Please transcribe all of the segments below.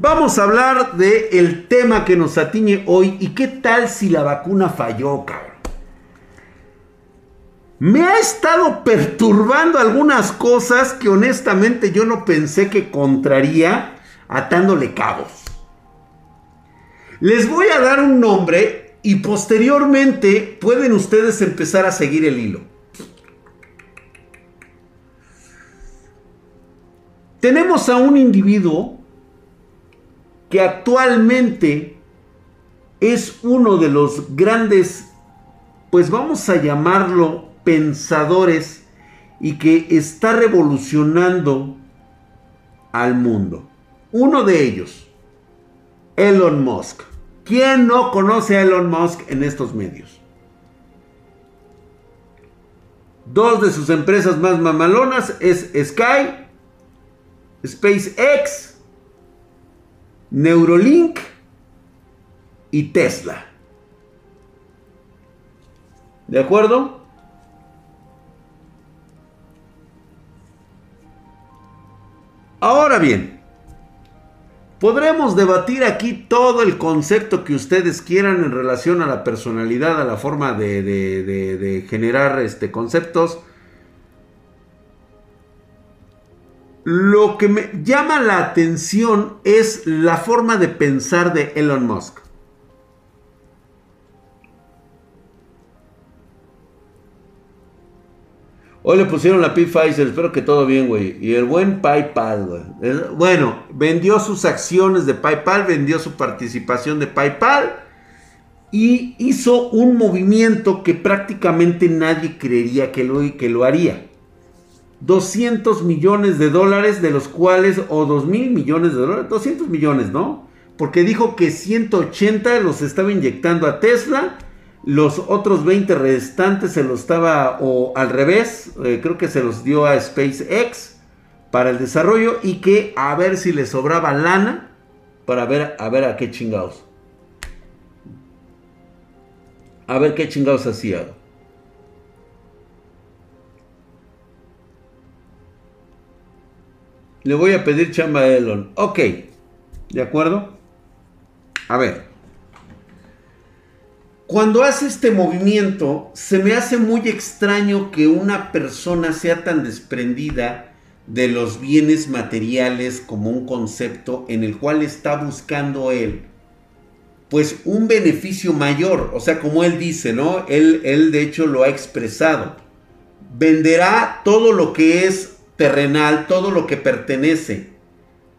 Vamos a hablar del el tema que nos atiñe hoy y qué tal si la vacuna falló, cabrón. Me ha estado perturbando algunas cosas que honestamente yo no pensé que contraría atándole cabos. Les voy a dar un nombre y posteriormente pueden ustedes empezar a seguir el hilo. Tenemos a un individuo que actualmente es uno de los grandes, pues vamos a llamarlo pensadores y que está revolucionando al mundo. Uno de ellos, Elon Musk. ¿Quién no conoce a Elon Musk en estos medios? Dos de sus empresas más mamalonas es Sky, SpaceX, Neurolink y Tesla. ¿De acuerdo? Ahora bien, podremos debatir aquí todo el concepto que ustedes quieran en relación a la personalidad, a la forma de, generar este, conceptos. Lo que me llama la atención es la forma de pensar de Elon Musk. Hoy le pusieron la P Pfizer, espero que todo bien, güey. Y el buen PayPal, güey. Bueno, vendió sus acciones de PayPal, vendió su participación de PayPal y hizo un movimiento que prácticamente nadie creería que lo, que lo haría. 200 millones de dólares, de los cuales, o 2 mil millones de dólares, 200 millones, ¿no? Porque dijo que 180 los estaba inyectando a Tesla los otros 20 restantes se los estaba, o al revés, eh, creo que se los dio a SpaceX para el desarrollo y que a ver si le sobraba lana para ver a ver a qué chingados. A ver qué chingados hacía. Le voy a pedir chamba a Elon. Ok. ¿De acuerdo? A ver. Cuando hace este movimiento, se me hace muy extraño que una persona sea tan desprendida de los bienes materiales como un concepto en el cual está buscando él, pues un beneficio mayor. O sea, como él dice, ¿no? Él, él de hecho lo ha expresado. Venderá todo lo que es terrenal, todo lo que pertenece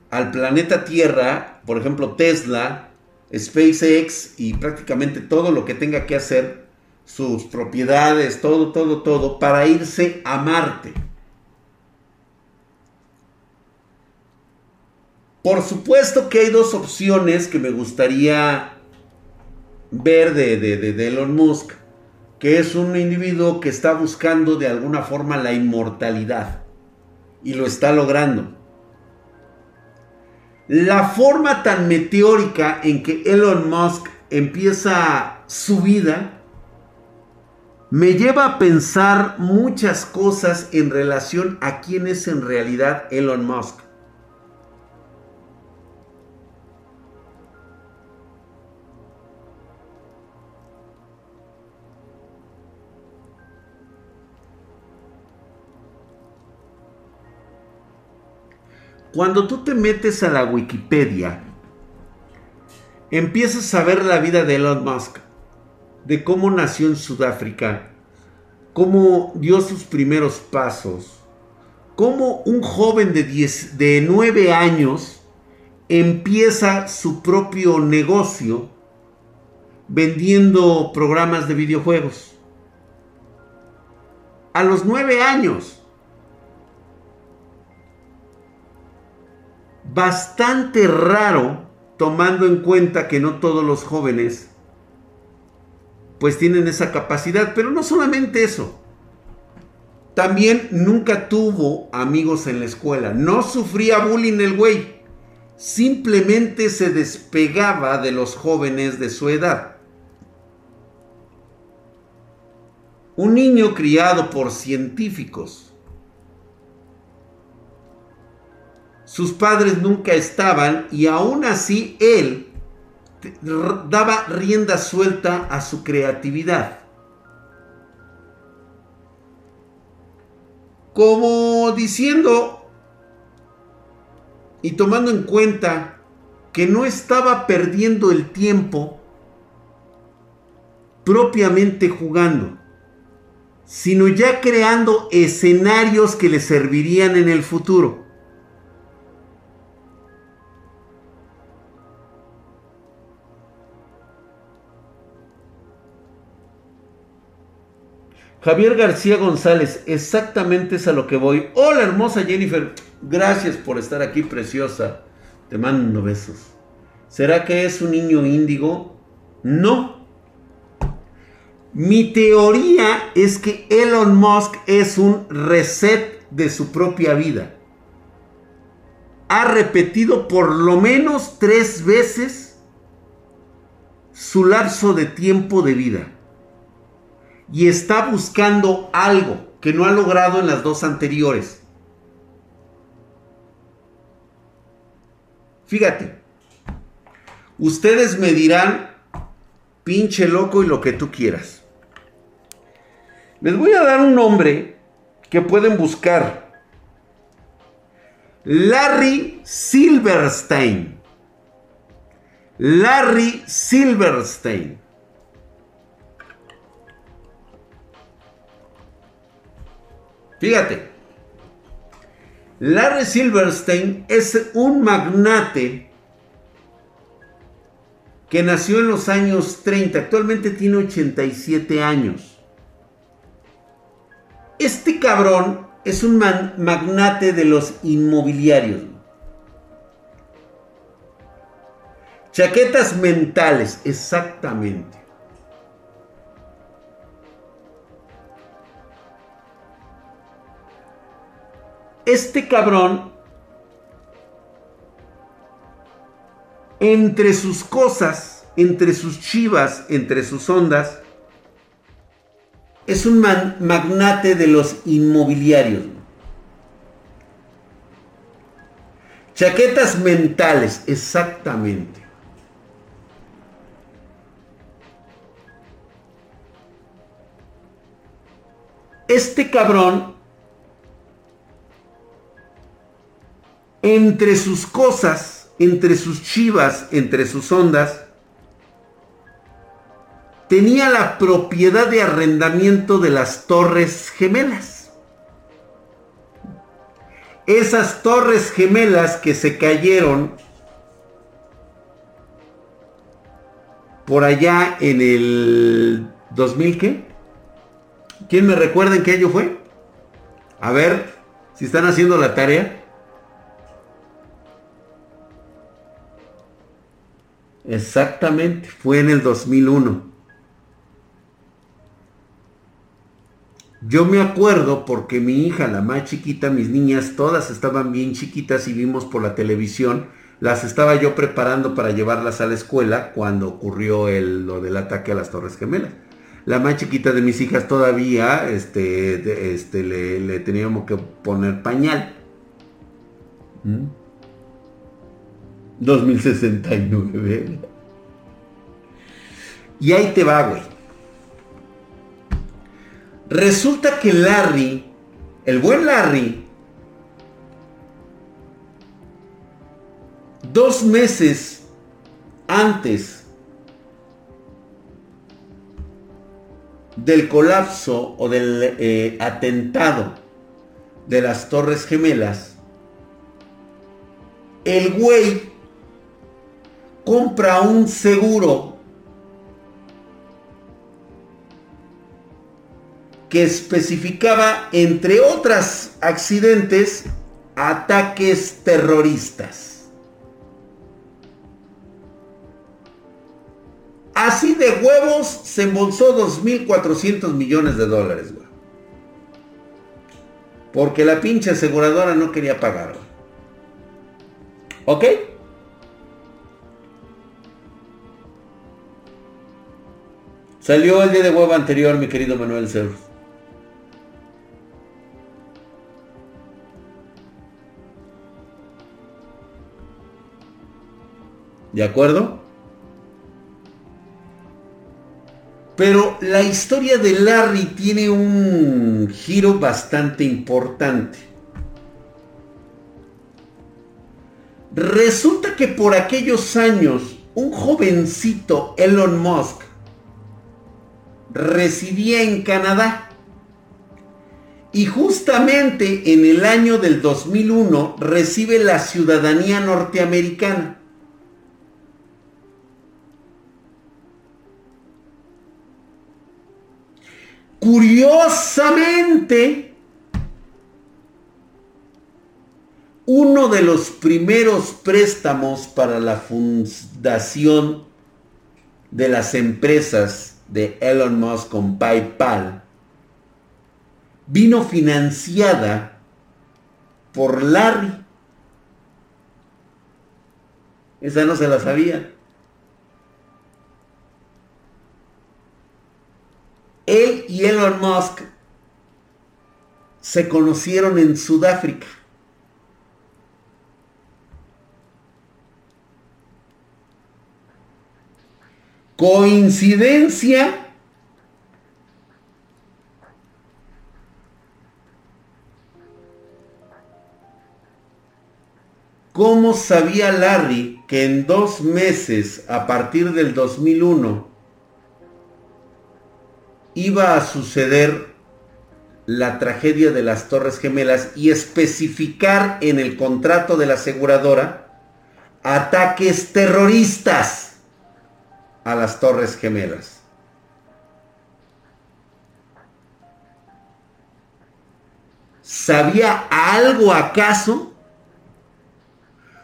al planeta Tierra, por ejemplo Tesla, SpaceX y prácticamente todo lo que tenga que hacer, sus propiedades, todo, todo, todo, para irse a Marte. Por supuesto que hay dos opciones que me gustaría ver de, de, de, Elon Musk, que es un individuo que está buscando de alguna forma la inmortalidad y lo está logrando. La forma tan meteórica en que Elon Musk empieza su vida me lleva a pensar muchas cosas en relación a quién es en realidad Elon Musk. Cuando tú te metes a la Wikipedia, empiezas a ver la vida de Elon Musk, de cómo nació en Sudáfrica, cómo dio sus primeros pasos, cómo un joven de, 10, de 9 años empieza su propio negocio vendiendo programas de videojuegos. A los 9 años. Bastante raro tomando en cuenta que no todos los jóvenes pues tienen esa capacidad, pero no solamente eso. También nunca tuvo amigos en la escuela, no sufría bullying el güey. Simplemente se despegaba de los jóvenes de su edad. Un niño criado por científicos sus padres nunca estaban y aún así él daba rienda suelta a su creatividad. Como diciendo y tomando en cuenta que no estaba perdiendo el tiempo propiamente jugando, sino ya creando escenarios que le servirían en el futuro. Javier García González, exactamente es a lo que voy. Hola hermosa Jennifer, gracias por estar aquí preciosa. Te mando besos. ¿Será que es un niño índigo? No. Mi teoría es que Elon Musk es un reset de su propia vida. Ha repetido por lo menos tres veces su lapso de tiempo de vida y está buscando algo que no ha logrado en las dos anteriores. Fíjate, ustedes me dirán, pinche loco y lo que tú quieras. Les voy a dar un nombre que pueden buscar. Larry Silverstein. Larry Silverstein. Fíjate, Larry Silverstein es un magnate que nació en los años 30, actualmente tiene 87 años. Este cabrón es un magnate de los inmobiliarios. Chaquetas mentales, exactamente. Este cabrón, entre sus cosas, entre sus chivas, entre sus ondas, es un magnate de los inmobiliarios. Chaquetas mentales, exactamente. Este cabrón entre sus cosas, entre sus chivas, entre sus ondas, tenía la propiedad de arrendamiento de las torres gemelas. Esas torres gemelas que se cayeron por allá en el 2000, ¿qué? ¿Quién me recuerda en qué año fue? A ver, si están haciendo la tarea. Exactamente, fue en el 2001. Yo me acuerdo porque mi hija, la más chiquita, mis niñas, todas estaban bien chiquitas y vimos por la televisión. Las estaba yo preparando para llevarlas a la escuela cuando ocurrió el, lo del ataque a las Torres Gemelas. La más chiquita de mis hijas todavía este, este, le, teníamos que poner pañal. 2069. Y ahí te va, güey. Resulta que Larry, el buen Larry, dos meses antes del colapso o del eh, atentado de las Torres Gemelas, el güey compra un seguro que especificaba, entre otros accidentes, ataques terroristas. Así de huevos se embolsó 2.400 millones de dólares, Porque la pinche aseguradora no quería pagar. ¿Ok? Salió el día de huevo anterior, mi querido Manuel Cerros. ¿De acuerdo? Pero la historia de Larry tiene un giro bastante importante. Resulta que por aquellos años, un jovencito Elon Musk residía en Canadá. Y justamente en el año del 2001 recibe la ciudadanía norteamericana. Curiosamente, uno de los primeros préstamos para la fundación de las empresas de Elon Musk con PayPal vino financiada por Larry. Esa no se la sabía. Él y Elon Musk se conocieron en Sudáfrica. Coincidencia. ¿Cómo sabía Larry que en dos meses, a partir del 2001, iba a suceder la tragedia de las Torres Gemelas y especificar en el contrato de la aseguradora ataques terroristas a las Torres Gemelas. ¿Sabía algo acaso?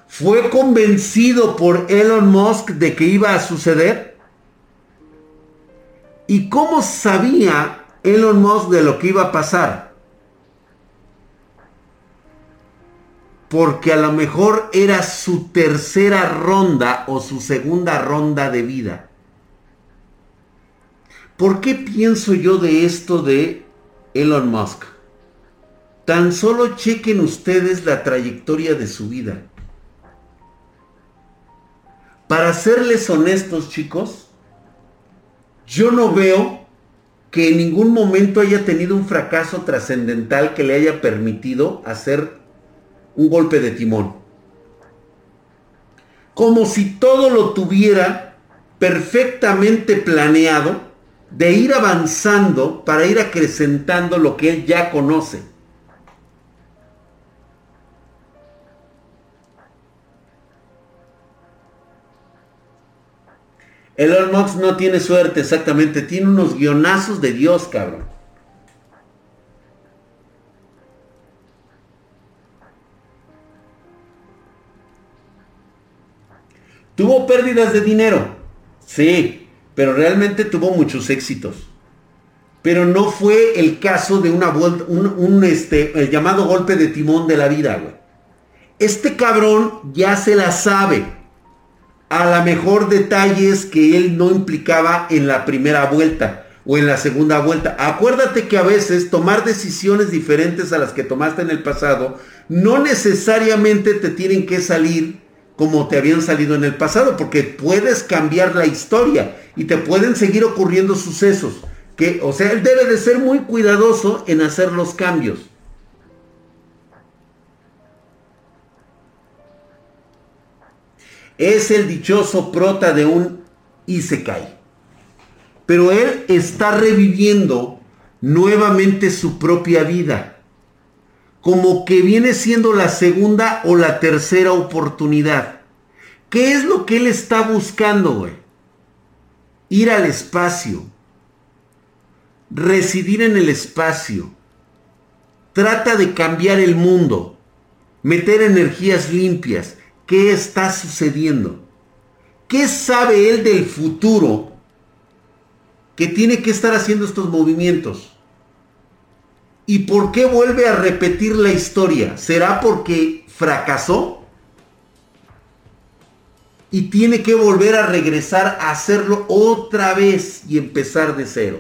¿Fue convencido por Elon Musk de que iba a suceder? ¿Y cómo sabía Elon Musk de lo que iba a pasar? Porque a lo mejor era su tercera ronda o su segunda ronda de vida. ¿Por qué pienso yo de esto de Elon Musk? Tan solo chequen ustedes la trayectoria de su vida. Para serles honestos, chicos, yo no veo que en ningún momento haya tenido un fracaso trascendental que le haya permitido hacer un golpe de timón. Como si todo lo tuviera perfectamente planeado de ir avanzando para ir acrecentando lo que él ya conoce. Elon Musk no tiene suerte, exactamente. Tiene unos guionazos de Dios, cabrón. Tuvo pérdidas de dinero. Sí, pero realmente tuvo muchos éxitos. Pero no fue el caso de una vuelta, un, este, llamado golpe de timón de la vida, güey. Este cabrón ya se la sabe a la mejor detalles que él no implicaba en la primera vuelta o en la segunda vuelta. Acuérdate que a veces tomar decisiones diferentes a las que tomaste en el pasado no necesariamente te tienen que salir como te habían salido en el pasado, porque puedes cambiar la historia y te pueden seguir ocurriendo sucesos. Que, o sea, él debe de ser muy cuidadoso en hacer los cambios. Es el dichoso prota de un Isekai. Pero él está reviviendo nuevamente su propia vida. Como que viene siendo la segunda o la tercera oportunidad. ¿Qué es lo que él está buscando, güey? Ir al espacio. Residir en el espacio. Trata de cambiar el mundo. Meter energías limpias qué está sucediendo. ¿Qué sabe él del futuro que tiene que estar haciendo estos movimientos? ¿Y por qué vuelve a repetir la historia? ¿Será porque fracasó? Y tiene que volver a regresar a hacerlo otra vez y empezar de cero.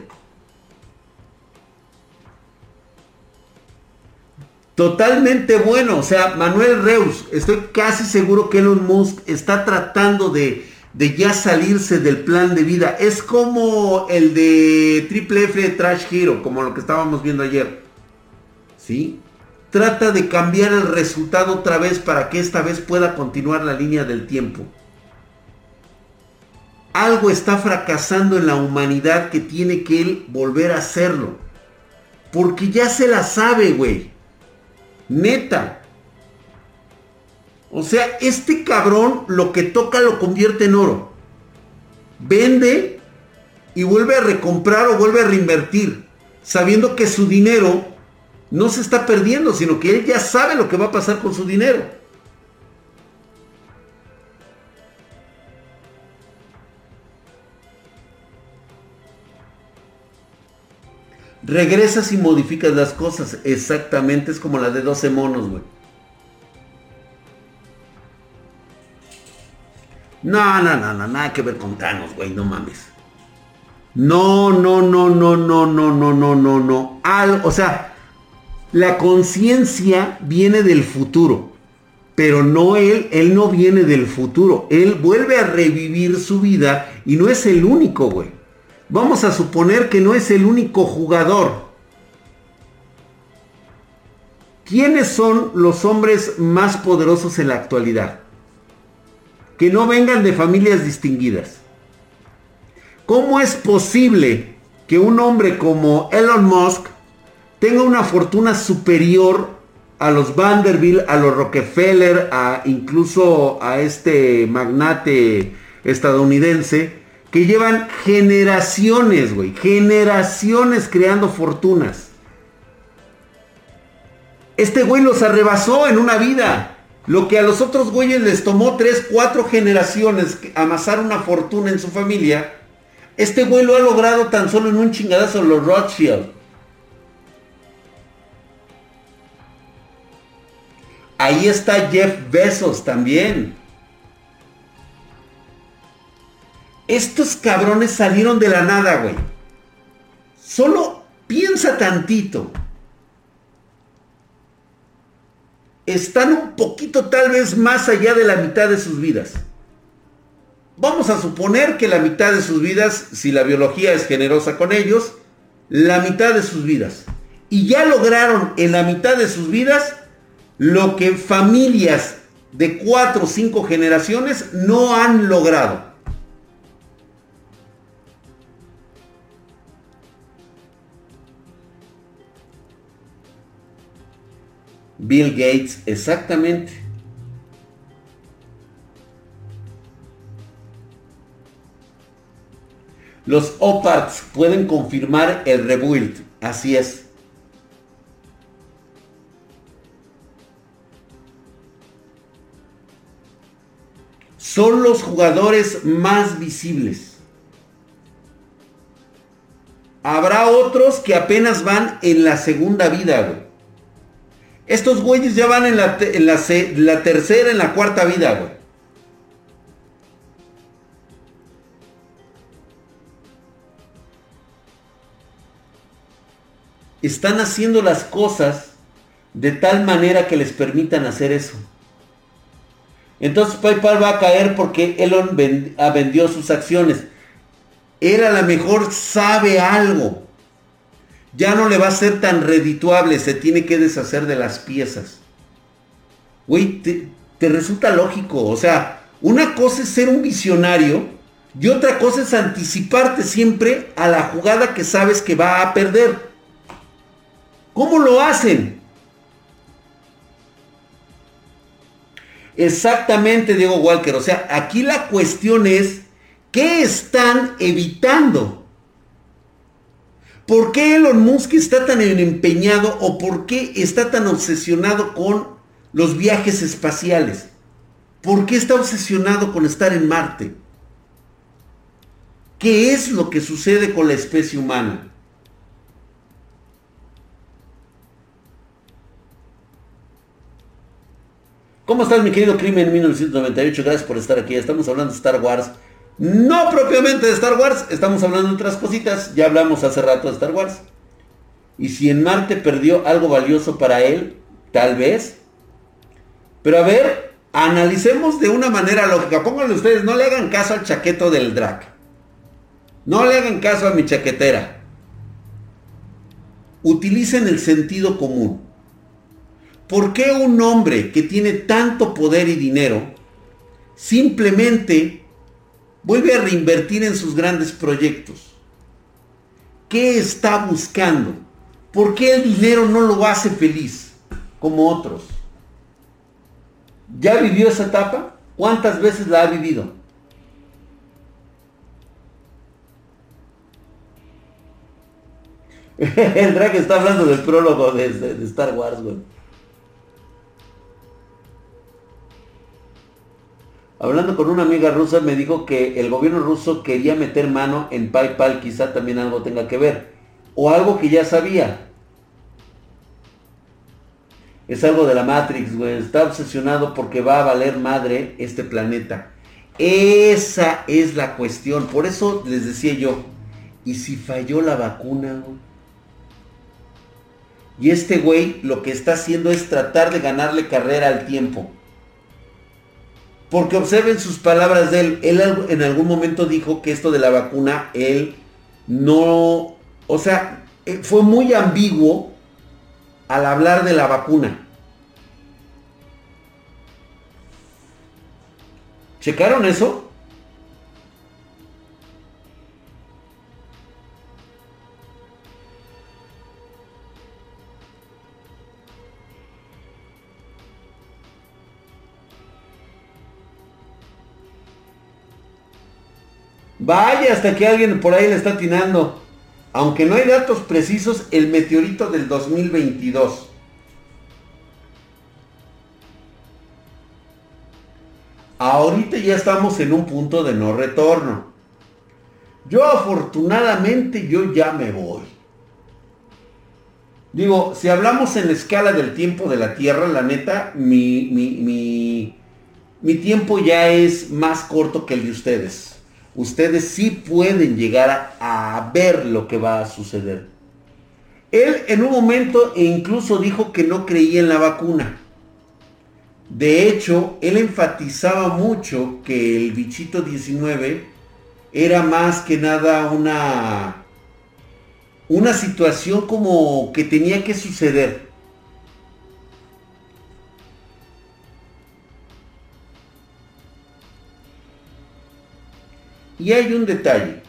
Totalmente bueno. O sea, Manuel Reus, estoy casi seguro que Elon Musk está tratando de, de ya salirse del plan de vida. Es como el de Triple F de Trash Hero, como lo que estábamos viendo ayer. ¿Sí? Trata de cambiar el resultado otra vez para que esta vez pueda continuar la línea del tiempo. Algo está fracasando en la humanidad que tiene que él volver a hacerlo. Porque ya se la sabe, güey. Neta. O sea, este cabrón lo que toca lo convierte en oro. Vende y vuelve a recomprar o vuelve a reinvertir. Sabiendo que su dinero no se está perdiendo, sino que él ya sabe lo que va a pasar con su dinero. Regresas y modificas las cosas. Exactamente, es como la de 12 monos, güey. No, no, no, no, nada que ver con Thanos, güey, no mames. No, no, no, no, no, no, no, no, no, no. O sea, la conciencia viene del futuro. Pero no él, él no viene del futuro. Él vuelve a revivir su vida y no es el único, güey. Vamos a suponer que no es el único jugador. ¿Quiénes son los hombres más poderosos en la actualidad? Que no vengan de familias distinguidas. ¿Cómo es posible que un hombre como Elon Musk tenga una fortuna superior a los Vanderbilt, a los Rockefeller, a incluso a este magnate estadounidense? que llevan generaciones, güey, generaciones creando fortunas. Este güey los arrebasó en una vida. Lo que a los otros güeyes les tomó 3, 4 generaciones amasar una fortuna en su familia, este güey lo ha logrado tan solo en un chingadazo los Rothschild. Ahí está Jeff Bezos también. Estos cabrones salieron de la nada, güey. Solo piensa tantito. Están un poquito tal vez más allá de la mitad de sus vidas. Vamos a suponer que la mitad de sus vidas, si la biología es generosa con ellos, la mitad de sus vidas. Y ya lograron en la mitad de sus vidas lo que familias de cuatro o cinco generaciones no han logrado. Bill Gates, exactamente. Los OPARTs pueden confirmar el rebuild, así es. Son los jugadores más visibles. Habrá otros que apenas van en la segunda vida, güey. Estos güeyes ya van en la, tercera, en la cuarta vida, güey. Están haciendo las cosas de tal manera que les permitan hacer eso. Entonces PayPal va a caer porque Elon vendió sus acciones. Él a lo mejor sabe algo ya no le va a ser tan redituable, se tiene que deshacer de las piezas. Güey, te, resulta lógico, o sea, una cosa es ser un visionario y otra cosa es anticiparte siempre a la jugada que sabes que va a perder. ¿Cómo lo hacen? Exactamente, Diego Walker. O sea, aquí la cuestión es, ¿qué están evitando? ¿Por qué Elon Musk está tan empeñado o por qué está tan obsesionado con los viajes espaciales? ¿Por qué está obsesionado con estar en Marte? ¿Qué es lo que sucede con la especie humana? ¿Cómo estás mi querido Crimen 1998? Gracias por estar aquí. Estamos hablando de Star Wars. No propiamente de Star Wars, estamos hablando de otras cositas. Ya hablamos hace rato de Star Wars. Y si en Marte perdió algo valioso para él, Tal vez. Pero a ver, analicemos de una manera lógica. Pónganle ustedes, no le hagan caso al chaqueto del drag. No le hagan caso a mi chaquetera. Utilicen el sentido común. ¿Por qué un hombre que tiene tanto poder y dinero simplemente vuelve a reinvertir en sus grandes proyectos? ¿Qué está buscando? ¿Por qué el dinero no lo hace feliz como otros? ¿Ya vivió esa etapa? ¿Cuántas veces la ha vivido? el drag está hablando del prólogo de, Star Wars, güey. Hablando con una amiga rusa me dijo que el gobierno ruso quería meter mano en PayPal, quizá también algo tenga que ver. O algo que ya sabía. Es algo de la Matrix, güey. Está obsesionado porque va a valer madre este planeta. Esa es la cuestión. Por eso les decía yo, ¿y si falló la vacuna, güey? Y este güey lo que está haciendo es tratar de ganarle carrera al tiempo. Porque observen sus palabras de él. Él en algún momento dijo que esto de la vacuna, él no... O sea, eh, fue muy ambiguo al hablar de la vacuna. ¿Checaron eso? Vaya hasta que alguien por ahí le está atinando. Aunque no hay datos precisos, el meteorito del 2022. Ahorita ya estamos en un punto de no retorno. Yo afortunadamente yo ya me voy. Digo, si hablamos en la escala del tiempo de la Tierra, la neta, mi, mi, mi, mi tiempo ya es más corto que el de ustedes ustedes sí pueden llegar a, ver lo que va a suceder. Él en un momento incluso dijo que no creía en la vacuna. De hecho, él enfatizaba mucho que el bichito 19 era más que nada una una situación como que tenía que suceder. Y hay un detalle.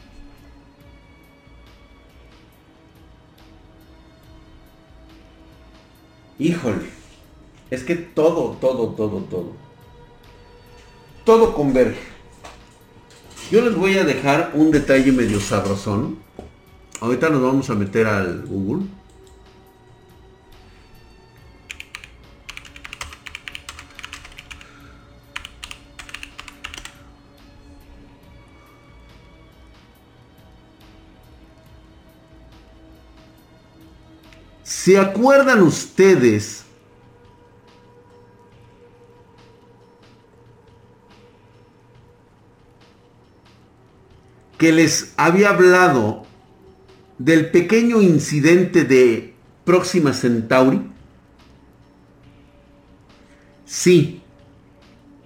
Híjole, es que todo, todo, todo, todo. Todo converge. Yo les voy a dejar un detalle medio sabrosón. Ahorita nos vamos a meter al Google. ¿Se acuerdan ustedes que les había hablado del pequeño incidente de Próxima Centauri? Sí,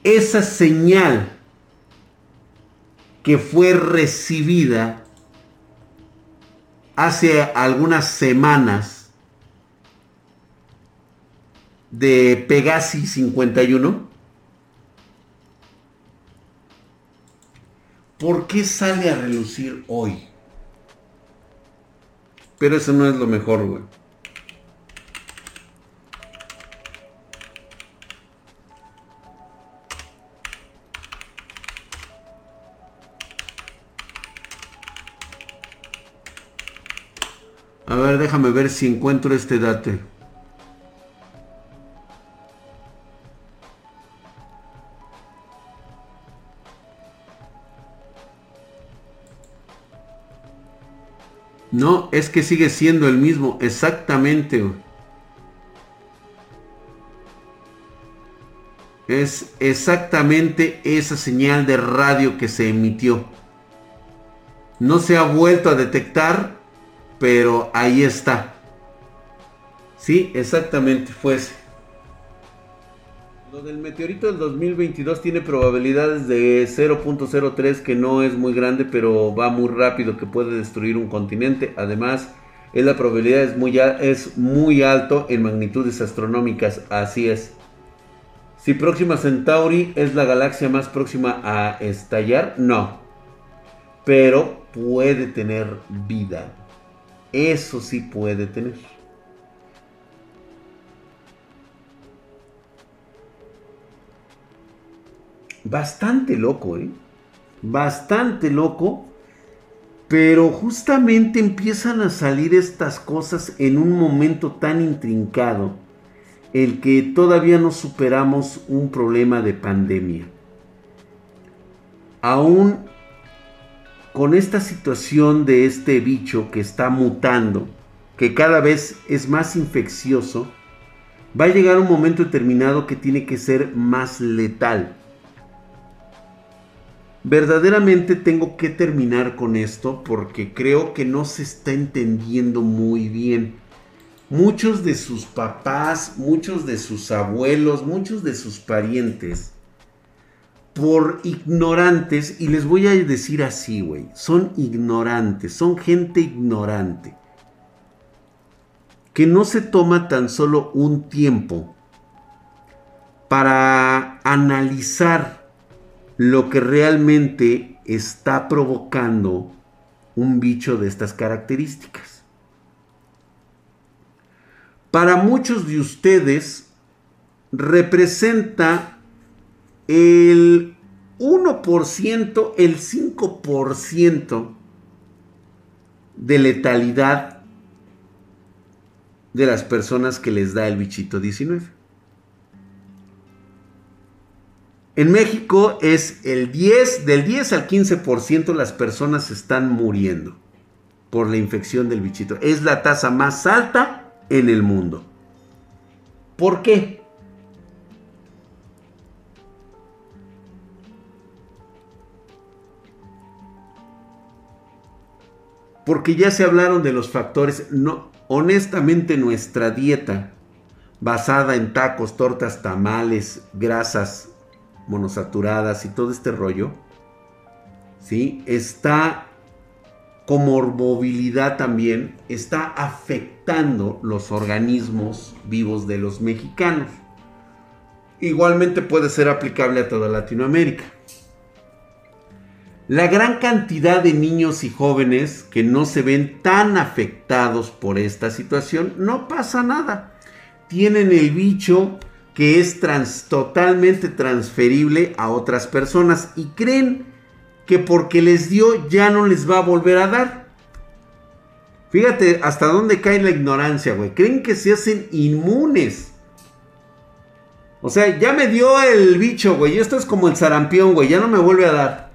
esa señal que fue recibida hace algunas semanas de Pegasi 51? ¿Por qué sale a relucir hoy? Pero eso no es lo mejor, güey. A ver, déjame ver si encuentro este dato. No, es que sigue siendo el mismo, exactamente. Es exactamente esa señal de radio que se emitió. No se ha vuelto a detectar, pero ahí está. Sí, exactamente fue ese. Lo del meteorito del 2022 tiene probabilidades de 0.03 que no es muy grande, pero va muy rápido que puede destruir un continente. Además, es la probabilidad es muy, es alto en magnitudes astronómicas, así es. Si Próxima Centauri es la galaxia más próxima a estallar, no. Pero puede tener vida. Eso sí puede tener. Bastante loco, ¿eh? Bastante loco. Pero justamente empiezan a salir estas cosas en un momento tan intrincado, el que todavía no superamos un problema de pandemia. Aún con esta situación de este bicho que está mutando, que cada vez es más infeccioso, va a llegar un momento determinado que tiene que ser más letal verdaderamente tengo que terminar con esto porque creo que no se está entendiendo muy bien. Muchos de sus papás, muchos de sus abuelos, muchos de sus parientes, por ignorantes, y les voy a decir así, güey, son ignorantes, son gente ignorante, que no se toma tan solo un tiempo para analizar lo que realmente está provocando un bicho de estas características. Para muchos de ustedes representa el 1%, el 5% de letalidad de las personas que les da el bichito 19. En México es el 10, del 10 al 15% las personas están muriendo por la infección del bichito. Es la tasa más alta en el mundo. ¿Por qué? Porque ya se hablaron de los factores. No, honestamente nuestra dieta basada en tacos, tortas, tamales, grasas, monosaturadas y todo este rollo, ¿sí? Está como movilidad también, está afectando los organismos vivos de los mexicanos. Igualmente puede ser aplicable a toda Latinoamérica. La gran cantidad de niños y jóvenes que no se ven tan afectados por esta situación, no pasa nada. Tienen el bicho que es trans, totalmente transferible a otras personas y creen que porque les dio ya no les va a volver a dar. Fíjate hasta dónde cae la ignorancia, güey. Creen que se hacen inmunes. O sea, ya me dio el bicho, güey. Esto es como el sarampión, güey. Ya no me vuelve a dar.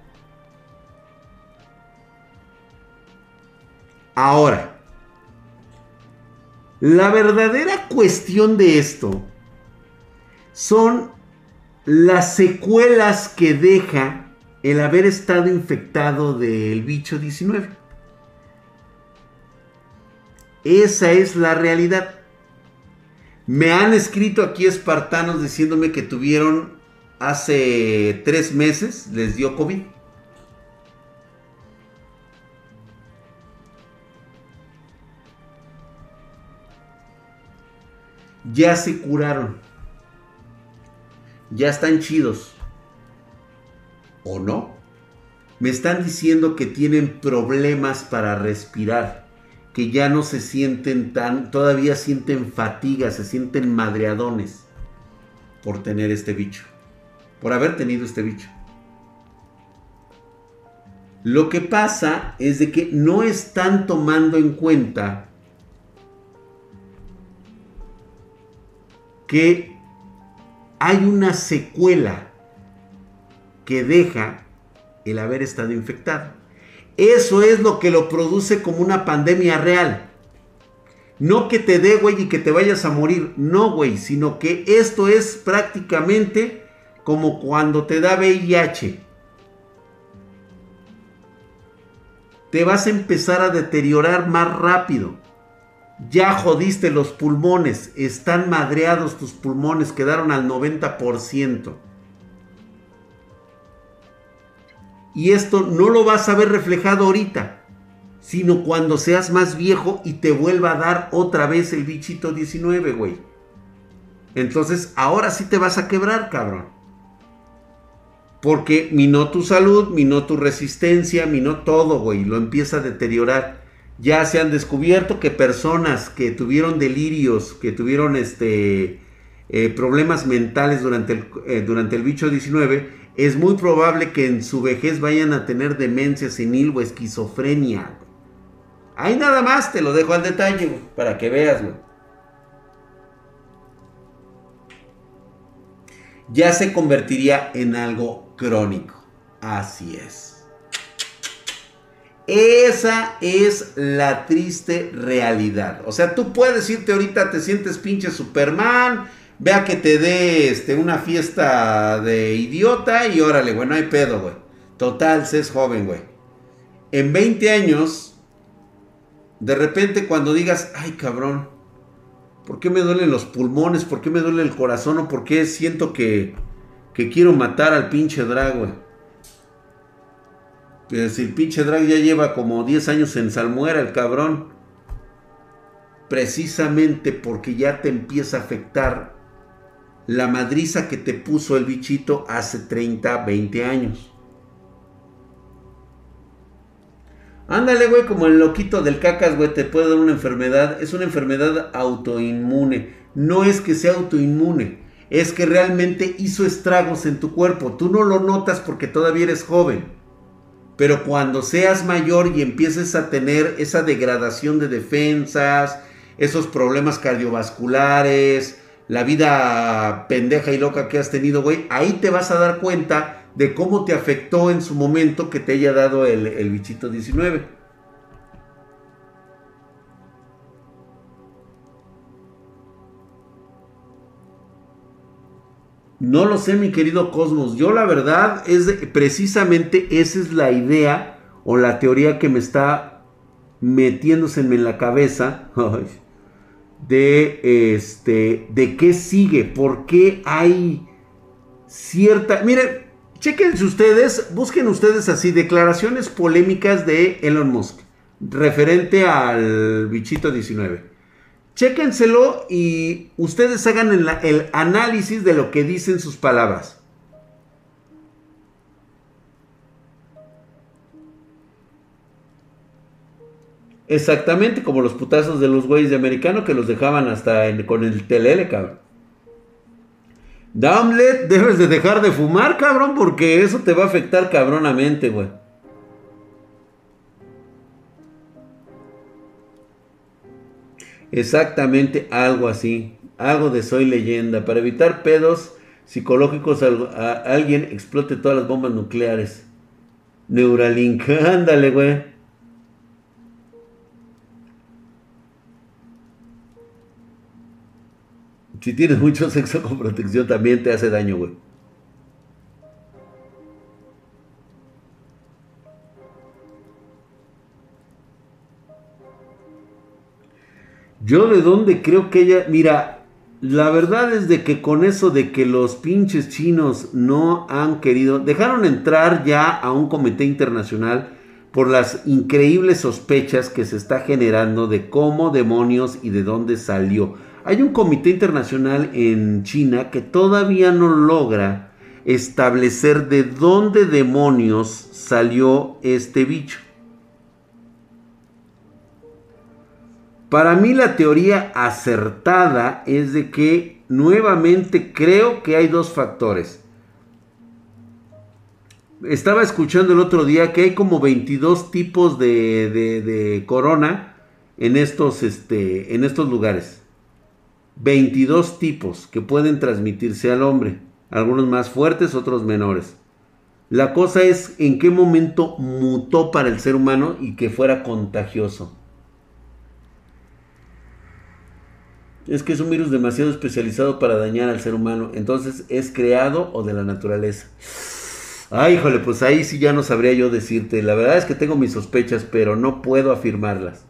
Ahora, la verdadera cuestión de esto son las secuelas que deja el haber estado infectado del bicho 19. Esa es la realidad. Me han escrito aquí espartanos diciéndome que tuvieron hace tres meses, les dio COVID. Ya se curaron ya están chidos. ¿O no? Me están diciendo que tienen problemas para respirar, que ya no se sienten tan, todavía sienten fatiga, se sienten madreadones por tener este bicho, por haber tenido este bicho. Lo que pasa es de que no están tomando en cuenta que hay una secuela que deja el haber estado infectado. Eso es lo que lo produce como una pandemia real. No que te dé, güey, y que te vayas a morir. No, güey, sino que esto es prácticamente como cuando te da VIH. Te vas a empezar a deteriorar más rápido. Ya jodiste los pulmones, están madreados tus pulmones, quedaron al 90%. Y esto no lo vas a ver reflejado ahorita, sino cuando seas más viejo y te vuelva a dar otra vez el bichito 19, güey. Entonces, ahora sí te vas a quebrar, cabrón. Porque minó tu salud, minó tu resistencia, minó todo, güey. Lo empieza a deteriorar. Ya se han descubierto que personas que tuvieron delirios, que tuvieron este, eh, problemas mentales durante el, eh, durante el bicho 19, es muy probable que en su vejez vayan a tener demencia senil o esquizofrenia. Ahí nada más te lo dejo al detalle, para que veas, Ya se convertiría en algo crónico. Así es. Esa es la triste realidad. O sea, tú puedes irte ahorita, te sientes pinche Superman, vea que te dé este, una fiesta de idiota y órale, güey, no hay pedo, güey. Total, se es joven, güey. En 20 años, de repente cuando digas, ay cabrón, ¿por qué me duelen los pulmones? ¿Por qué me duele el corazón? ¿O por qué siento que, que quiero matar al pinche drag, güey? Que si el pinche drag ya lleva como 10 años en salmuera, el cabrón. Precisamente porque ya te empieza a afectar la madriza que te puso el bichito hace 30, 20 años. Ándale, güey, como el loquito del cacas, güey, te puede dar una enfermedad. Es una enfermedad autoinmune. No es que sea autoinmune, es que realmente hizo estragos en tu cuerpo. Tú no lo notas porque todavía eres joven. Pero cuando seas mayor y empieces a tener esa degradación de defensas, esos problemas cardiovasculares, la vida pendeja y loca que has tenido, güey, ahí te vas a dar cuenta de cómo te afectó en su momento que te haya dado el, el bichito 19. No lo sé, mi querido Cosmos. Yo la verdad es precisamente esa es la idea o la teoría que me está metiéndose en la cabeza de este de qué sigue, por qué hay cierta, miren, chequen ustedes, busquen ustedes así declaraciones polémicas de Elon Musk referente al bichito 19. Chéquenselo y ustedes hagan el, análisis de lo que dicen sus palabras. Exactamente como los putazos de los güeyes de americano que los dejaban hasta con el telele, cabrón. Damlet, debes de dejar de fumar, cabrón, porque eso te va a afectar cabronamente, güey. Exactamente algo así. Algo de soy leyenda. Para evitar pedos psicológicos, a, alguien explote todas las bombas nucleares. Neuralink. Ándale, güey. Si tienes mucho sexo con protección también te hace daño, güey. Yo de dónde creo que ella, mira, la verdad es de que con eso de que los pinches chinos no han querido, dejaron entrar ya a un comité internacional por las increíbles sospechas que se está generando de cómo demonios y de dónde salió. Hay un comité internacional en China que todavía no logra establecer de dónde demonios salió este bicho. Para mí la teoría acertada es de que nuevamente creo que hay dos factores. Estaba escuchando el otro día que hay como 22 tipos de, corona en estos, este, en estos lugares. 22 tipos que pueden transmitirse al hombre. Algunos más fuertes, otros menores. La cosa es en qué momento mutó para el ser humano y que fuera contagioso. Es que es un virus demasiado especializado para dañar al ser humano. Entonces, ¿es creado o de la naturaleza? Ay, híjole, pues ahí sí ya no sabría yo decirte. La verdad es que tengo mis sospechas, pero no puedo afirmarlas.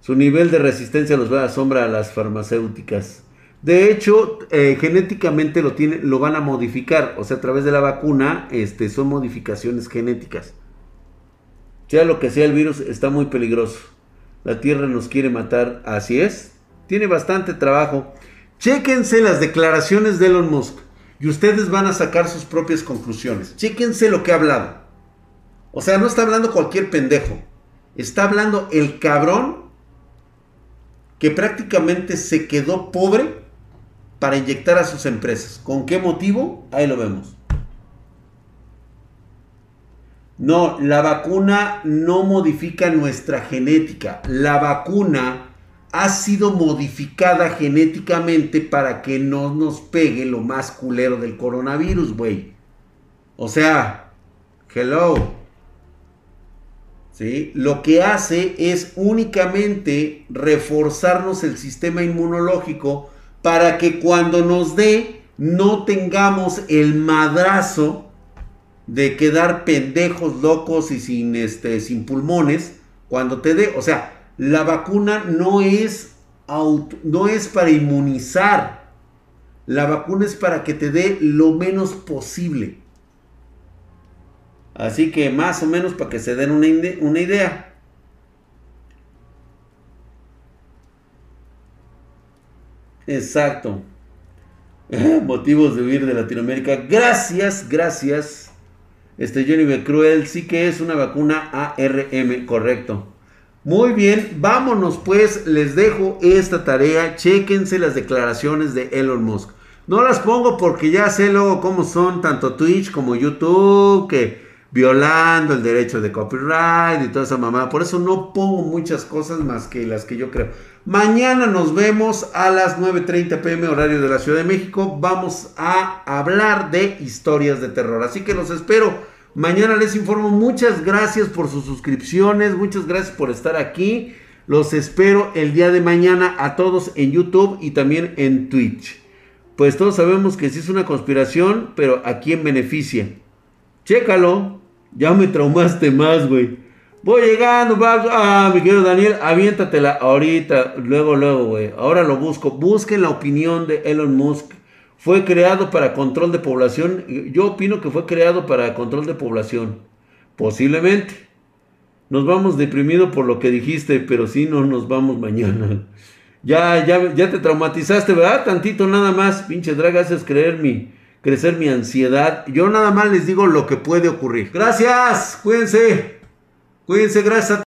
Su nivel de resistencia los va a sombra a las farmacéuticas. De hecho, eh, genéticamente lo, tiene, lo van a modificar. O sea, a través de la vacuna este, son modificaciones genéticas. Sea lo que sea el virus, está muy peligroso. La Tierra nos quiere matar. Así es. Tiene bastante trabajo. Chéquense las declaraciones de Elon Musk. Y ustedes van a sacar sus propias conclusiones. Chéquense lo que ha hablado. O sea, no está hablando cualquier pendejo. Está hablando el cabrón que prácticamente se quedó pobre para inyectar a sus empresas. ¿Con qué motivo? Ahí lo vemos. No, la vacuna no modifica nuestra genética. La vacuna ha sido modificada genéticamente para que no nos pegue lo más culero del coronavirus, güey. O sea, hello. ¿Sí? Lo que hace es únicamente reforzarnos el sistema inmunológico para que cuando nos dé no tengamos el madrazo de quedar pendejos, locos y sin, este, sin pulmones cuando te dé. O sea, la vacuna no es, no es para inmunizar. La vacuna es para que te dé lo menos posible. Así que más o menos para que se den una, una idea. Exacto. Motivos de huir de Latinoamérica. Gracias, gracias. Este Johnny Cruel sí que es una vacuna ARM, correcto. Muy bien, vámonos pues, les dejo esta tarea. Chequense las declaraciones de Elon Musk. No las pongo porque ya sé luego cómo son tanto Twitch como YouTube, que violando el derecho de copyright y toda esa mamá. Por eso no pongo muchas cosas más que las que yo creo. Mañana nos vemos a las 9.30 pm horario de la Ciudad de México. Vamos a hablar de historias de terror. Así que los espero. Mañana les informo. Muchas gracias por sus suscripciones. Muchas gracias por estar aquí. Los espero el día de mañana a todos en YouTube y también en Twitch. Pues todos sabemos que sí es una conspiración, pero ¿a quién beneficia? Chécalo. Ya me traumaste más, güey. Voy llegando, Ah, mi querido Daniel, aviéntatela ahorita, luego, luego, güey. Ahora lo busco. Busquen la opinión de Elon Musk. Fue creado para control de población. Yo opino que fue creado para control de población. Posiblemente. Nos vamos deprimidos por lo que dijiste, pero sí no nos vamos mañana. Ya, ya, ya te traumatizaste, ¿verdad? Tantito nada más, pinche drag, haces creer mi, crecer mi ansiedad. Yo nada más les digo lo que puede ocurrir. Gracias, cuídense. Cuídense, gracias